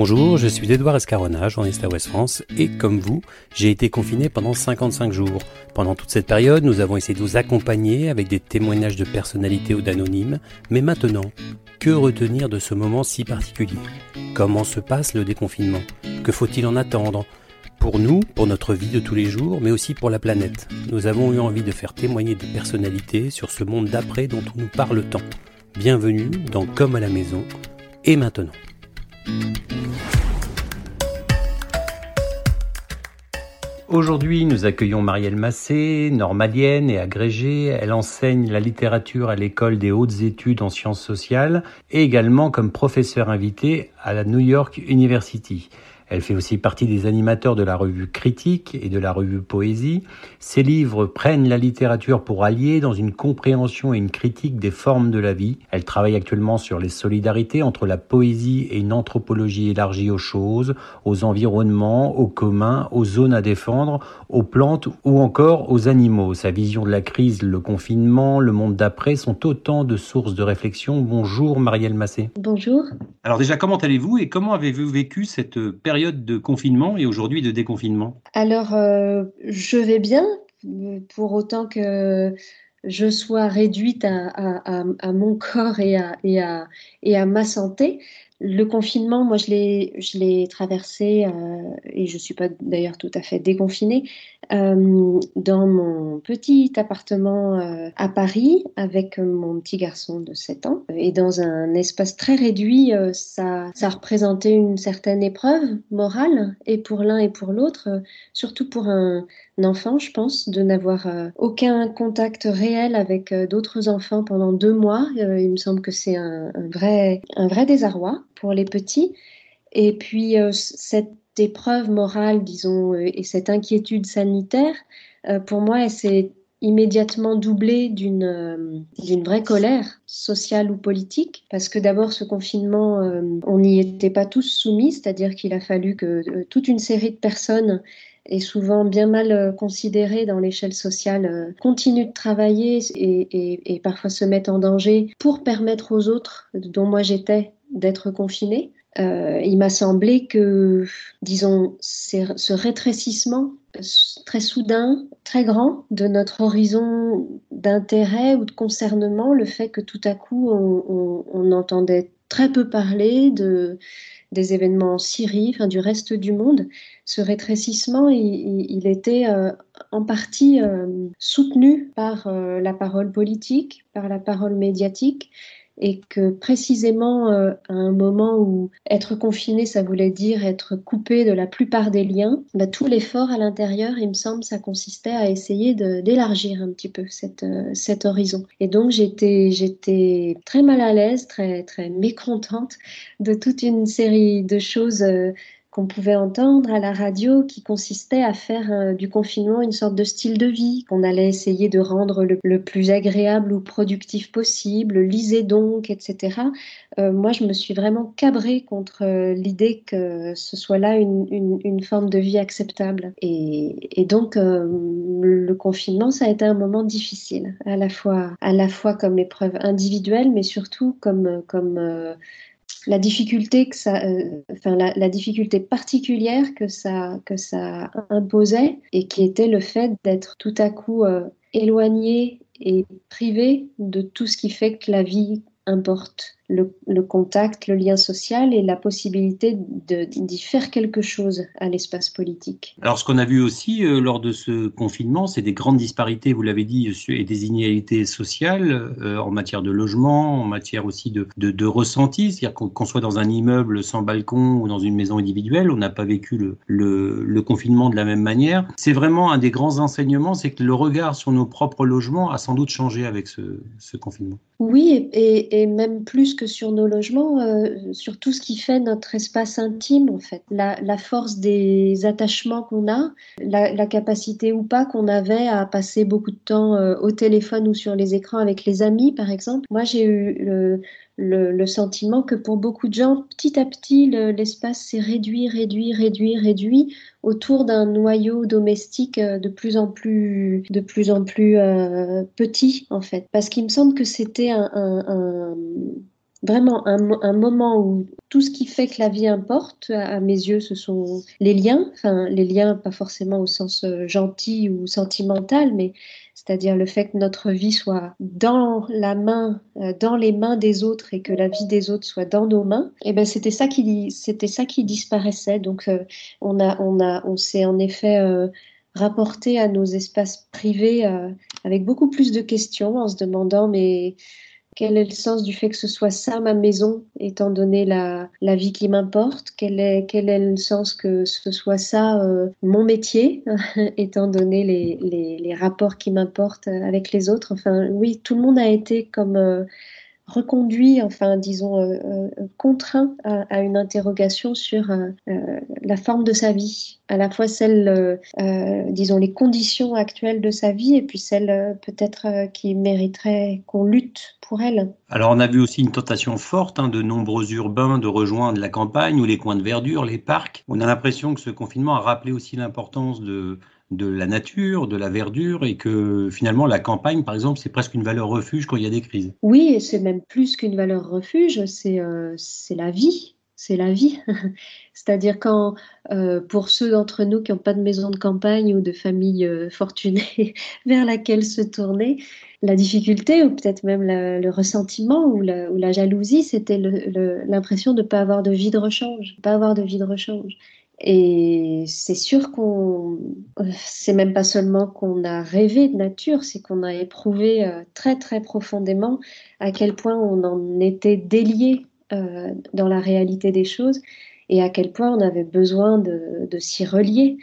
Bonjour, je suis Edouard Escarona, journaliste à Ouest France, et comme vous, j'ai été confiné pendant 55 jours. Pendant toute cette période, nous avons essayé de vous accompagner avec des témoignages de personnalités ou d'anonymes, mais maintenant, que retenir de ce moment si particulier? Comment se passe le déconfinement? Que faut-il en attendre? Pour nous, pour notre vie de tous les jours, mais aussi pour la planète. Nous avons eu envie de faire témoigner des personnalités sur ce monde d'après dont on nous parle tant. Bienvenue dans Comme à la maison, et maintenant. Aujourd'hui, nous accueillons Marielle Massé, normalienne et agrégée. Elle enseigne la littérature à l'école des hautes études en sciences sociales et également comme professeur invité à la New York University. Elle fait aussi partie des animateurs de la revue Critique et de la revue Poésie. Ses livres prennent la littérature pour allier dans une compréhension et une critique des formes de la vie. Elle travaille actuellement sur les solidarités entre la poésie et une anthropologie élargie aux choses, aux environnements, aux communs, aux zones à défendre, aux plantes ou encore aux animaux. Sa vision de la crise, le confinement, le monde d'après sont autant de sources de réflexion. Bonjour Marielle Massé. Bonjour. Alors déjà, comment allez-vous et comment avez-vous vécu cette période de confinement et aujourd'hui de déconfinement? Alors, euh, je vais bien, pour autant que je sois réduite à, mon corps et et et à ma santé. Le confinement, moi, je l'ai traversé, euh, et je ne suis pas d'ailleurs tout à fait déconfinée, euh, dans mon petit appartement euh, à Paris avec mon petit garçon de 7 ans. Et dans un espace très réduit, ça, ça représentait une certaine épreuve morale, et pour l'un et pour l'autre, surtout pour un, enfant, je pense, de n'avoir aucun contact réel avec d'autres enfants pendant deux mois. il me semble que c'est un, vrai, un vrai désarroi pour les petits. Et puis euh, cette épreuve morale, disons, euh, et cette inquiétude sanitaire, euh, pour moi, elle s'est immédiatement doublée d'une d'une vraie colère sociale ou politique, parce que d'abord ce confinement, on n'y était pas tous soumis, c'est-à-dire qu'il a fallu que toute une série de personnes et souvent bien mal considérées dans l'échelle sociale, continuent de travailler et, parfois se mettent en danger pour permettre aux autres, dont moi j'étais, d'être confiné. Euh, il m'a semblé que, disons, ce rétrécissement très soudain, très grand de notre horizon d'intérêt ou de concernement, le fait que tout à coup on, entendait très peu parler de, des événements en Syrie, enfin, du reste du monde, ce rétrécissement, il, était euh, en partie euh, soutenu par la parole politique, par la parole médiatique, et que précisément euh, à un moment où être confiné, ça voulait dire être coupé de la plupart des liens, bah, tout l'effort à l'intérieur, il me semble, ça consistait à essayer d'élargir un petit peu euh, cet horizon. Et donc j'étais très mal à l'aise, très très mécontente de toute une série de choses. Qu'on pouvait entendre à la radio qui consistait à faire euh, du confinement une sorte de style de vie qu'on allait essayer de rendre le, plus agréable ou productif possible, lisez donc, etc. Euh, moi, je me suis vraiment cabrée contre euh, l'idée que ce soit là une, une, forme de vie acceptable. Et, et donc, le confinement, ça a été un moment difficile, à la fois, à la fois comme épreuve individuelle, mais surtout comme, comme la difficulté que ça, euh, enfin la, difficulté particulière que ça que ça imposait et qui était le fait d'être tout à coup euh, éloigné et privé de tout ce qui fait que la vie importe le, contact, le lien social et la possibilité d'y faire quelque chose à l'espace politique. Alors ce qu'on a vu aussi euh, lors de ce confinement, c'est des grandes disparités, vous l'avez dit, et des inégalités sociales euh, en matière de logement, en matière aussi de, de, ressenti, c'est-à-dire qu'on soit dans un immeuble sans balcon ou dans une maison individuelle, on n'a pas vécu le, le, confinement de la même manière. C'est vraiment un des grands enseignements, c'est que le regard sur nos propres logements a sans doute changé avec ce, ce confinement. Oui, et, et même plus que sur nos logements, euh, sur tout ce qui fait notre espace intime, en fait. La, force des attachements qu'on a, la, capacité ou pas qu'on avait à passer beaucoup de temps euh, au téléphone ou sur les écrans avec les amis, par exemple. Moi, j'ai eu le, sentiment que pour beaucoup de gens, petit à petit, l'espace s'est réduit, réduit, réduit, réduit autour d'un noyau domestique euh, de plus en plus, de plus en plus petit, en fait. Parce qu'il me semble que c'était un vraiment un, moment où tout ce qui fait que la vie importe, à, mes yeux, ce sont les liens, enfin les liens pas forcément au sens euh, gentil ou sentimental, mais c'est-à-dire le fait que notre vie soit dans la main, euh, dans les mains des autres et que la vie des autres soit dans nos mains, et eh ben c'était ça qui c'était ça qui disparaissait. Donc euh, on a on a on s'est en effet rapporté à nos espaces privés avec beaucoup plus de questions en se demandant mais quel est le sens du fait que ce soit ça ma maison, étant donné la, vie qui m'importe? Quel est, le sens que ce soit ça euh, mon métier, étant donné les, rapports qui m'importent avec les autres? Enfin, oui, tout le monde a été comme euh, reconduit, enfin, disons, euh, euh, contraint à, une interrogation sur euh, la forme de sa vie, à la fois celle, disons, les conditions actuelles de sa vie et puis celle peut-être qui mériterait qu'on lutte pour elle. Alors, on a vu aussi une tentation forte hein, de nombreux urbains de rejoindre la campagne ou les coins de verdure, les parcs. On a l'impression que ce confinement a rappelé aussi l'importance de de la nature, de la verdure, et que finalement la campagne, par exemple, c'est presque une valeur refuge quand il y a des crises. Oui, et c'est même plus qu'une valeur refuge, c'est euh, la vie. C'est la vie. C'est-à-dire quand, euh, pour ceux d'entre nous qui n'ont pas de maison de campagne ou de famille euh, fortunée vers laquelle se tourner, la difficulté ou peut-être même le ressentiment ou la, ou la jalousie, c'était l'impression de ne pas avoir de vie de rechange, pas avoir de vie de rechange. Et c'est sûr qu'on, c'est même pas seulement qu'on a rêvé de nature, c'est qu'on a éprouvé euh, très très profondément à quel point on en était délié euh, dans la réalité des choses et à quel point on avait besoin de, de s'y relier.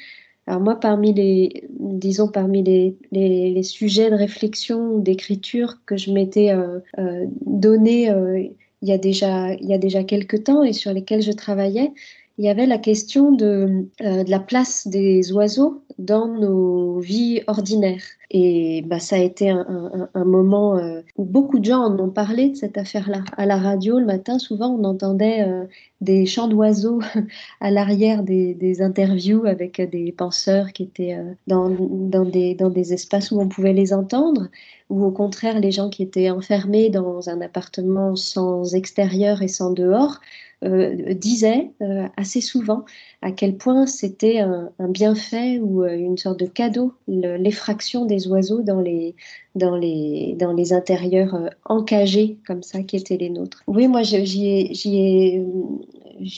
Alors moi, parmi les, disons, parmi les, les, sujets de réflexion d'écriture que je m'étais euh, euh donné euh, il y a déjà il y a déjà quelques temps et sur lesquels je travaillais, il y avait la question de, euh, de, la place des oiseaux dans nos vies ordinaires. Et bah, ça a été un, moment euh, où beaucoup de gens en ont parlé de cette affaire-là. À la radio, le matin, souvent, on entendait euh, des chants d'oiseaux à l'arrière des, interviews avec des penseurs qui étaient dans, dans, des, dans des espaces où on pouvait les entendre, ou au contraire, les gens qui étaient enfermés dans un appartement sans extérieur et sans dehors euh, disait euh, assez souvent à quel point c'était un, bienfait ou euh, une sorte de cadeau, l'effraction des oiseaux dans les, dans les, dans les intérieurs encagés comme ça qui étaient les nôtres. Oui, moi j'y ai,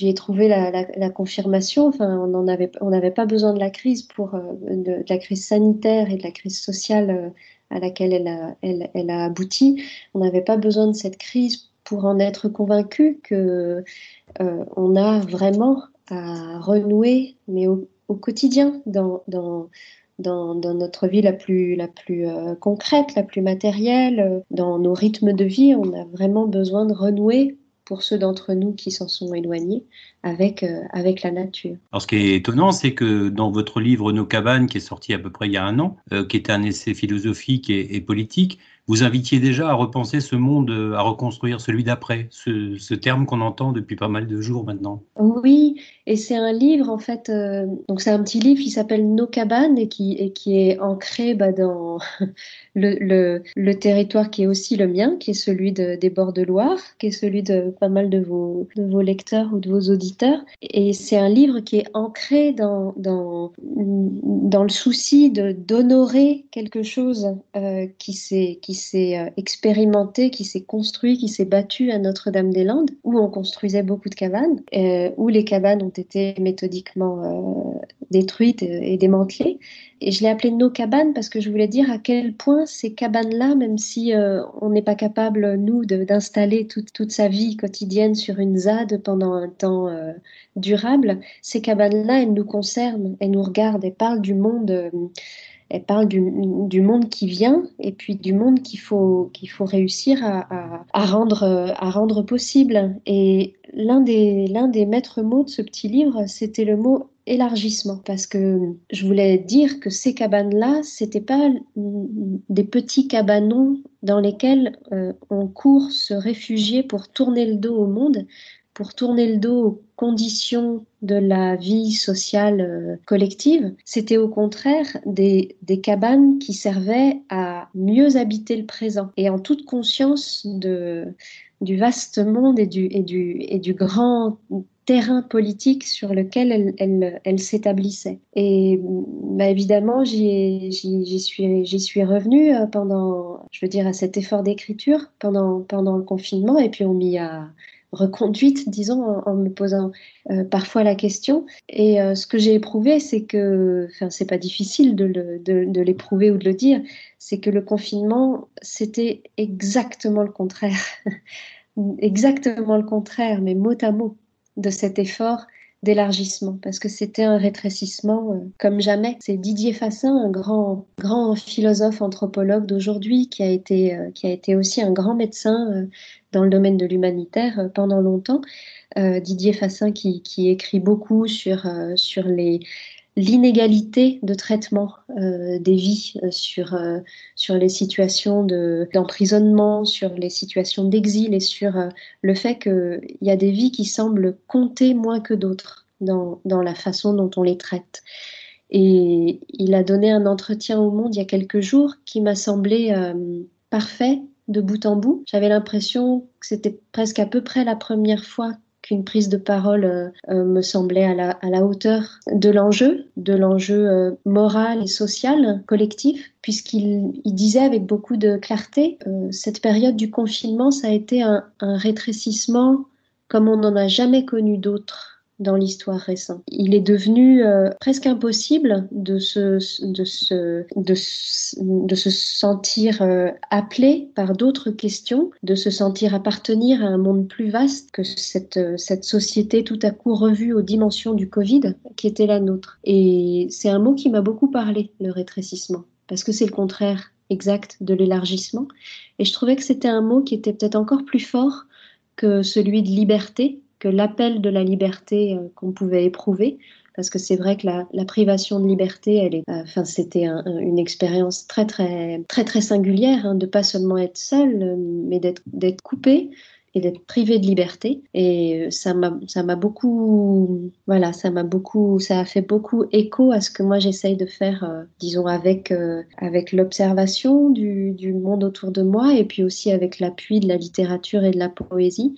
ai, trouvé la, confirmation. Enfin, on n'avait on pas besoin de la crise pour de, la crise sanitaire et de la crise sociale à laquelle elle a, abouti. On n'avait pas besoin de cette crise pour en être convaincu que euh, on a vraiment à renouer, mais au, quotidien, dans, notre vie la plus, la plus euh, concrète, la plus matérielle, euh, dans nos rythmes de vie, on a vraiment besoin de renouer pour ceux d'entre nous qui s'en sont éloignés avec, euh, avec la nature. Alors ce qui est étonnant, c'est que dans votre livre Nos cabanes, qui est sorti à peu près il y a un an, euh, qui est un essai philosophique et, et politique, vous invitiez déjà à repenser ce monde, à reconstruire celui d'après, ce, ce, terme qu'on entend depuis pas mal de jours maintenant. Oui, et c'est un livre en fait, euh, donc c'est un petit livre qui s'appelle Nos cabanes et qui, est ancré bah, dans le, territoire qui est aussi le mien, qui est celui de, des bords de Loire, qui est celui de pas mal de vos, lecteurs ou de vos auditeurs. Et c'est un livre qui est ancré dans, le souci d'honorer quelque chose euh, qui s'est s'est euh, expérimenté, qui s'est construit, qui s'est battu à Notre-Dame-des-Landes, où on construisait beaucoup de cabanes, euh, où les cabanes ont été méthodiquement euh, détruites et démantelées. Et je l'ai appelé nos cabanes parce que je voulais dire à quel point ces cabanes-là, même si euh, on n'est pas capable, nous, d'installer toute, toute, sa vie quotidienne sur une ZAD pendant un temps euh, durable, ces cabanes-là, elles nous concernent, elles nous regardent, elles parlent du monde elle parle du, monde qui vient et puis du monde qu'il faut, faut réussir à, rendre, à rendre possible. Et l'un des, des maîtres mots de ce petit livre, c'était le mot élargissement parce que je voulais dire que ces cabanes-là, c'était pas des petits cabanons dans lesquels euh, on court se réfugier pour tourner le dos au monde, pour tourner le dos aux conditions de la vie sociale euh, collective. C'était au contraire des, des, cabanes qui servaient à mieux habiter le présent et en toute conscience de, du vaste monde et du, et du, et du grand terrain politique sur lequel elle, elle, s'établissait. Et bah, évidemment, j'y suis, suis revenue euh, pendant, je veux dire, à cet effort d'écriture pendant, pendant le confinement, et puis on m'y a reconduite, disons, en, me posant euh, parfois la question. Et euh, ce que j'ai éprouvé, c'est que, enfin, c'est pas difficile de, l'éprouver ou de le dire, c'est que le confinement, c'était exactement le contraire. exactement le contraire, mais mot à mot de cet effort d'élargissement parce que c'était un rétrécissement euh, comme jamais. C'est Didier Fassin, un grand grand philosophe anthropologue d'aujourd'hui qui a été euh, qui a été aussi un grand médecin euh, dans le domaine de l'humanitaire pendant longtemps. Didier Fassin qui, écrit beaucoup sur les l'inégalité de traitement euh, des vies euh, sur, euh, sur les situations d'emprisonnement, sur les situations d'exil et sur le fait qu'il y a des vies qui semblent compter moins que d'autres dans, dans, la façon dont on les traite. Et il a donné un entretien au Monde il y a quelques jours qui m'a semblé parfait de bout en bout. J'avais l'impression que c'était presque à peu près la première fois qu'une prise de parole euh, euh, me semblait à la, à la, hauteur de l'enjeu, de l'enjeu euh, moral et social collectif, puisqu'il il disait avec beaucoup de clarté, cette période du confinement, ça a été un, un rétrécissement comme on n'en a jamais connu d'autres dans l'histoire récente. Il est devenu euh, presque impossible de se, sentir euh, appelé par d'autres questions, de se sentir appartenir à un monde plus vaste que euh, cette société tout à coup revue aux dimensions du Covid qui était la nôtre. Et c'est un mot qui m'a beaucoup parlé, le rétrécissement, parce que c'est le contraire exact de l'élargissement. Et je trouvais que c'était un mot qui était peut-être encore plus fort que celui de liberté, que l'appel de la liberté euh, qu'on pouvait éprouver, parce que c'est vrai que la, privation de liberté, elle est, euh, enfin, c'était une expérience très très très très singulière, hein, de pas seulement être seul, euh, mais d'être d'être coupé et d'être privé de liberté. Et ça m'a ça m'a beaucoup, voilà, ça m'a beaucoup, ça a fait beaucoup écho à ce que moi j'essaye de faire, disons avec avec l'observation du, monde autour de moi et puis aussi avec l'appui de la littérature et de la poésie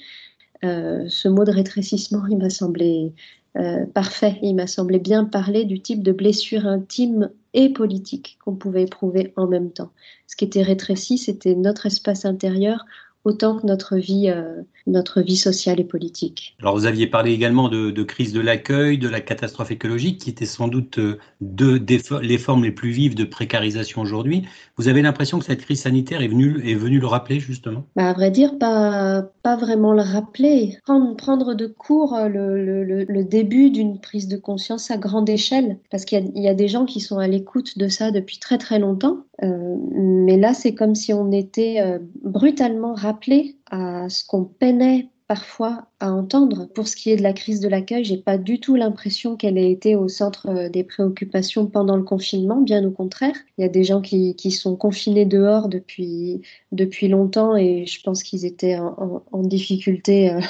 ce mot de rétrécissement, il m'a semblé euh, parfait. Il m'a semblé bien parler du type de blessure intime et politique qu'on pouvait éprouver en même temps. Ce qui était rétréci, c'était notre espace intérieur autant que notre vie, euh, notre vie sociale et politique. Alors vous aviez parlé également de, de crise de l'accueil, de la catastrophe écologique, qui étaient sans doute euh, deux des, les formes les plus vives de précarisation aujourd'hui. Vous avez l'impression que cette crise sanitaire est venue, est venue le rappeler justement? Bah, À vrai dire, pas, vraiment le rappeler. Prendre, prendre de court euh, le, le, début d'une prise de conscience à grande échelle, parce qu'il y, y, a des gens qui sont à l'écoute de ça depuis très très longtemps. Euh, mais là, c'est comme si on était euh, brutalement rappelé à ce qu'on peinait parfois à entendre. Pour ce qui est de la crise de l'accueil, j'ai pas du tout l'impression qu'elle ait été au centre euh, des préoccupations pendant le confinement, bien au contraire. Il y a des gens qui, qui sont confinés dehors depuis, depuis longtemps et je pense qu'ils étaient en, difficulté euh,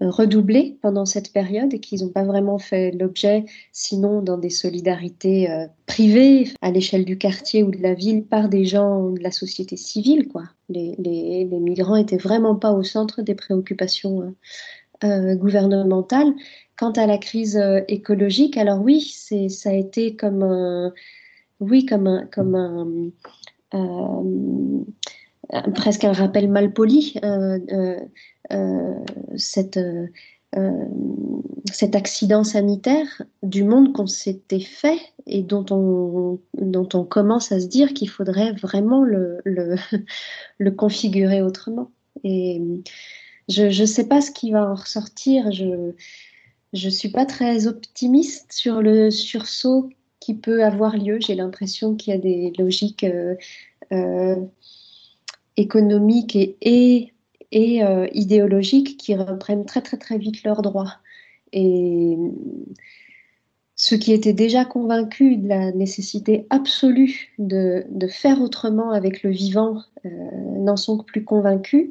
redoublée pendant cette période et qu'ils n'ont pas vraiment fait l'objet, sinon dans des solidarités euh, privées à l'échelle du quartier ou de la ville par des gens de la société civile, quoi. Les, les, migrants étaient vraiment pas au centre des préoccupations euh, euh, gouvernementale. Quant à la crise euh, écologique, alors oui, ça a été comme un, oui, comme un, comme un, euh, presque un rappel mal poli. cette cet accident sanitaire du monde qu'on s'était fait et dont on, dont on commence à se dire qu'il faudrait vraiment le, le, le configurer autrement. Et je ne sais pas ce qui va en ressortir. Je ne suis pas très optimiste sur le sursaut qui peut avoir lieu. J'ai l'impression qu'il y a des logiques économiques et, et, et idéologiques qui reprennent très très très vite leurs droits. Et ceux qui étaient déjà convaincus de la nécessité absolue de, de faire autrement avec le vivant euh, n'en sont que plus convaincus.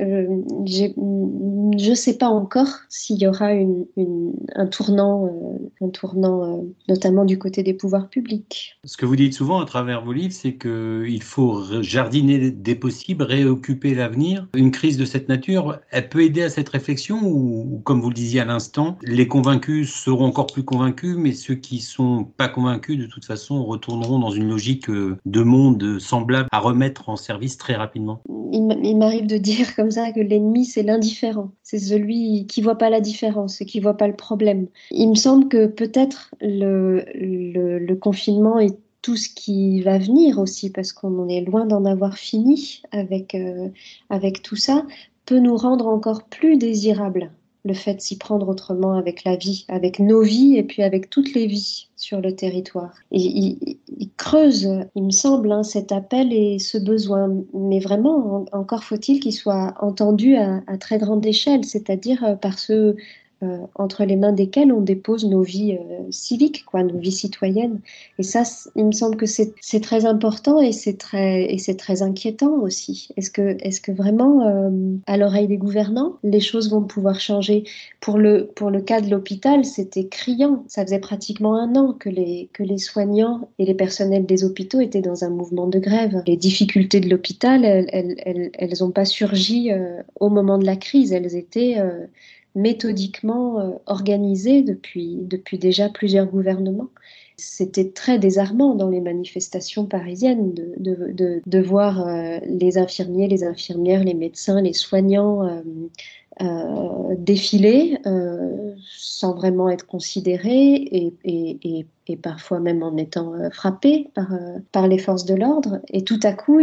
Euh, je ne sais pas encore s'il y aura un tournant, euh, un tournant euh, notamment du côté des pouvoirs publics. Ce que vous dites souvent à travers vos livres, c'est qu'il faut jardiner des possibles, réoccuper l'avenir. Une crise de cette nature, elle peut aider à cette réflexion ou, comme vous le disiez à l'instant, les convaincus seront encore plus convaincus, mais ceux qui sont pas convaincus, de toute façon, retourneront dans une logique de monde semblable à remettre en service très rapidement. Il m'arrive de dire comme ça que l'ennemi, c'est l'indifférent. C'est celui qui voit pas la différence et qui voit pas le problème. Il me semble que peut-être le, le, confinement est tout ce qui va venir aussi, parce qu'on en est loin d'en avoir fini avec, euh, avec tout ça, peut nous rendre encore plus désirables le fait de s'y prendre autrement avec la vie, avec nos vies et puis avec toutes les vies sur le territoire. Il, creuse, il me semble, hein, cet appel et ce besoin. Mais vraiment, encore faut-il qu'il soit entendu à, à, très grande échelle, c'est-à-dire euh, par ceux euh, entre les mains desquelles on dépose nos vies euh, civiques, quoi, nos vies citoyennes. Et ça, il me semble que c'est très important et c'est très, très inquiétant aussi. Est-ce que, est que vraiment, euh, à l'oreille des gouvernants, les choses vont pouvoir changer? Pour le, pour le cas de l'hôpital, c'était criant. Ça faisait pratiquement un an que les, que les soignants et les personnels des hôpitaux étaient dans un mouvement de grève. Les difficultés de l'hôpital, elles n'ont elles, elles, pas surgi au moment de la crise. Elles étaient méthodiquement euh, organisée depuis, depuis déjà plusieurs gouvernements. C'était très désarmant dans les manifestations parisiennes de, voir euh, les infirmiers, les infirmières, les médecins, les soignants euh, défiler sans vraiment être considérés et, et, et, parfois même en étant frappés par, par les forces de l'ordre. Et tout à coup,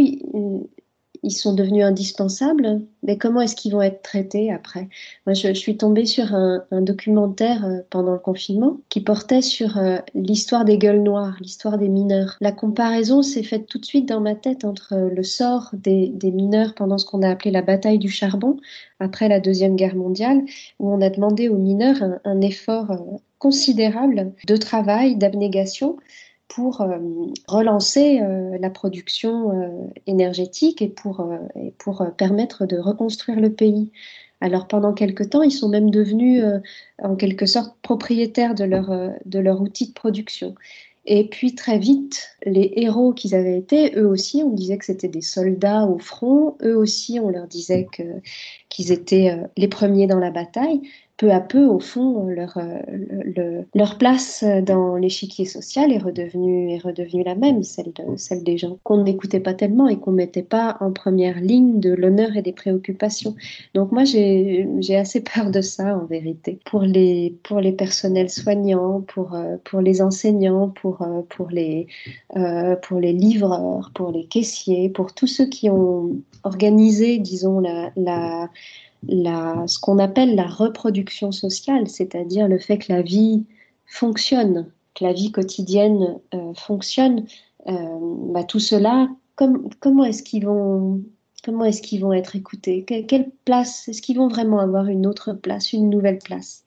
ils sont devenus indispensables, mais comment est-ce qu'ils vont être traités après? Moi, je, suis tombée sur un, documentaire euh, pendant le confinement qui portait sur euh, l'histoire des gueules noires, l'histoire des mineurs. La comparaison s'est faite tout de suite dans ma tête entre euh, le sort des, mineurs pendant ce qu'on a appelé la bataille du charbon, après la Deuxième Guerre mondiale, où on a demandé aux mineurs un effort considérable de travail, d'abnégation, pour euh, relancer euh, la production euh, énergétique et pour, et pour permettre de reconstruire le pays. Alors pendant quelque temps, ils sont même devenus en quelque sorte propriétaires de leur outil de production. Et puis très vite, les héros qu'ils avaient été, eux aussi, on disait que c'était des soldats au front, eux aussi, on leur disait qu'ils étaient les premiers dans la bataille peu à peu, au fond, leur, euh, leur place dans l'échiquier social est redevenue, est redevenue la même, celle, celle des gens qu'on n'écoutait pas tellement et qu'on ne mettait pas en première ligne de l'honneur et des préoccupations. Donc moi, j'ai assez peur de ça, en vérité. Pour les, pour les personnels soignants, pour, euh, pour les enseignants, pour, euh, pour, les, pour les livreurs, pour les caissiers, pour tous ceux qui ont organisé, disons, la, la ce qu'on appelle la reproduction sociale, c'est-à-dire le fait que la vie fonctionne, que la vie quotidienne euh, fonctionne, euh, bah, tout cela, comment est-ce qu'ils vont, comment est-ce qu'ils vont être écoutés? Quelle place Est-ce qu'ils vont vraiment avoir une autre place, une nouvelle place?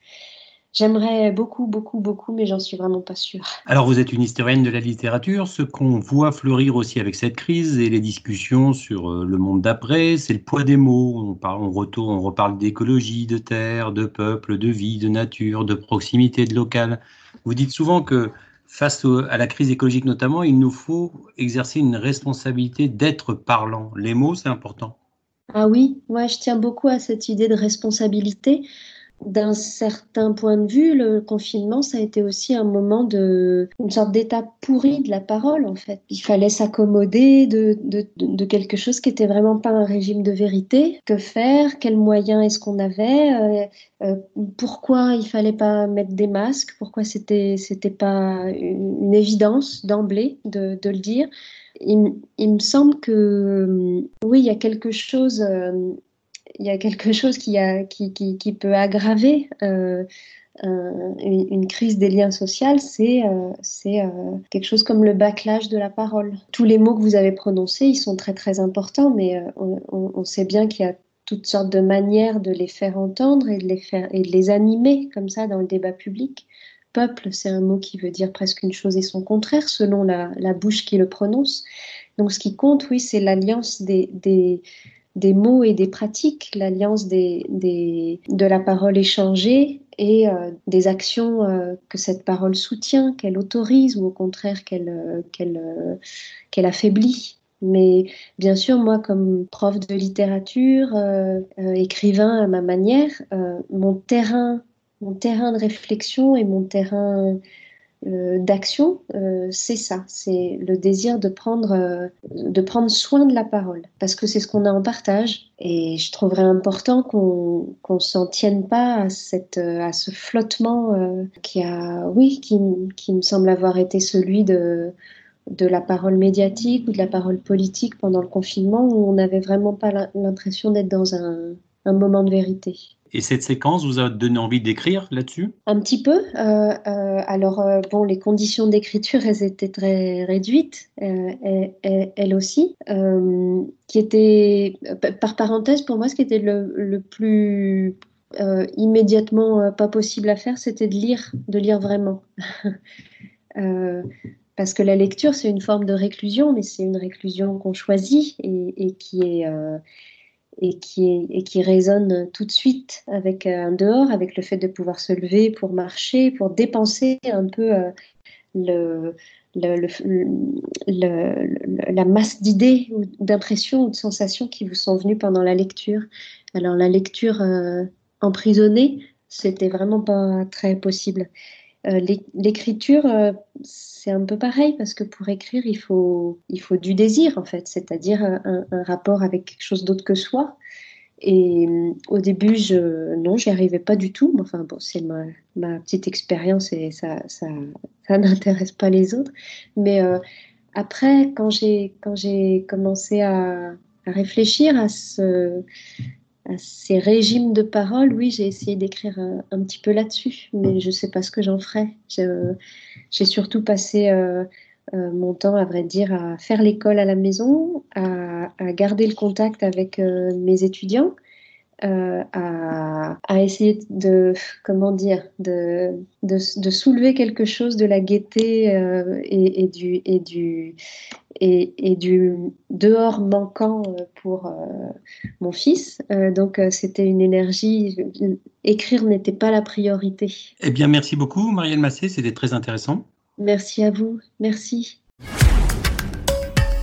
J'aimerais beaucoup, beaucoup, beaucoup, mais j'en suis vraiment pas sûre. Alors, vous êtes une historienne de la littérature. Ce qu'on voit fleurir aussi avec cette crise et les discussions sur euh, le monde d'après, c'est le poids des mots. On, parle, on, retourne, on reparle d'écologie, de terre, de peuple, de vie, de nature, de proximité, de local. Vous dites souvent que face à la crise écologique notamment, il nous faut exercer une responsabilité d'être parlant. Les mots, c'est important. Ah oui, moi je tiens beaucoup à cette idée de responsabilité d'un certain point de vue, le confinement, ça a été aussi un moment de, une sorte d'état pourri de la parole, en fait. Il fallait s'accommoder de, de, quelque chose qui était vraiment pas un régime de vérité. Que faire? Quels moyens est-ce qu'on avait? Euh, euh, Pourquoi il fallait pas mettre des masques? Pourquoi c'était, c'était pas une, évidence d'emblée de, de le dire? Il, il, me semble que oui, il y a quelque chose euh, il y a quelque chose qui, peut aggraver euh, une, crise des liens sociaux, c'est c'est quelque chose comme le backlash de la parole. Tous les mots que vous avez prononcés, ils sont très très importants, mais on, sait bien qu'il y a toutes sortes de manières de les faire entendre et de les, animer comme ça dans le débat public. Peuple, c'est un mot qui veut dire presque une chose et son contraire selon la, bouche qui le prononce. Donc ce qui compte, oui, c'est l'alliance des, mots et des pratiques, l'alliance des, des, de la parole échangée et euh, des actions euh, que cette parole soutient, qu'elle autorise ou au contraire qu'elle euh, qu'elle affaiblit. Mais bien sûr, moi, comme prof de littérature, écrivain à ma manière, mon terrain, mon terrain de réflexion et mon terrain d'action, c'est ça, c'est le désir de prendre, de prendre soin de la parole, parce que c'est ce qu'on a en partage. Et je trouverais important qu'on qu'on s'en tienne pas à, cette, à ce flottement qui a, oui, qui, qui me semble avoir été celui de de la parole médiatique ou de la parole politique pendant le confinement où on n'avait vraiment pas l'impression d'être dans un, moment de vérité. Et cette séquence vous a donné envie d'écrire là-dessus? Un petit peu. Euh, euh, alors, euh, bon, les conditions d'écriture, elles étaient très réduites, elles, aussi. qui était, par parenthèse, pour moi, ce qui était le, plus immédiatement pas possible à faire, c'était de lire, de lire vraiment. parce que la lecture, c'est une forme de réclusion, mais c'est une réclusion qu'on choisit et, qui est, et, qui et qui résonne tout de suite avec un dehors, avec le fait de pouvoir se lever pour marcher, pour dépenser un peu euh, la masse d'idées ou d'impressions ou de sensations qui vous sont venues pendant la lecture. Alors la lecture euh, emprisonnée, c'était vraiment pas très possible. Euh, l'écriture, euh, un peu pareil parce que pour écrire, il faut, il faut du désir en fait, c'est-à-dire un, rapport avec quelque chose d'autre que soi. Et euh, au début, je, non, j'y arrivais pas du tout. Enfin bon, c'est ma, ma, petite expérience et ça, ça, ça n'intéresse pas les autres. Mais après, quand j'ai, quand j'ai commencé à, à réfléchir à ce, ces régimes de parole, oui, j'ai essayé d'écrire un, petit peu là-dessus, mais je ne sais pas ce que j'en ferai. J'ai surtout passé euh, euh, mon temps, à vrai dire, à faire l'école à la maison, à, garder le contact avec euh, mes étudiants, à, essayer de, comment dire, de, de, soulever quelque chose de la gaieté et, du, et, du, et, du dehors manquant euh, pour euh, mon fils. Euh, donc c'était une énergie. Écrire n'était pas la priorité. Eh bien, merci beaucoup, Marielle Massé. C'était très intéressant. Merci à vous. Merci.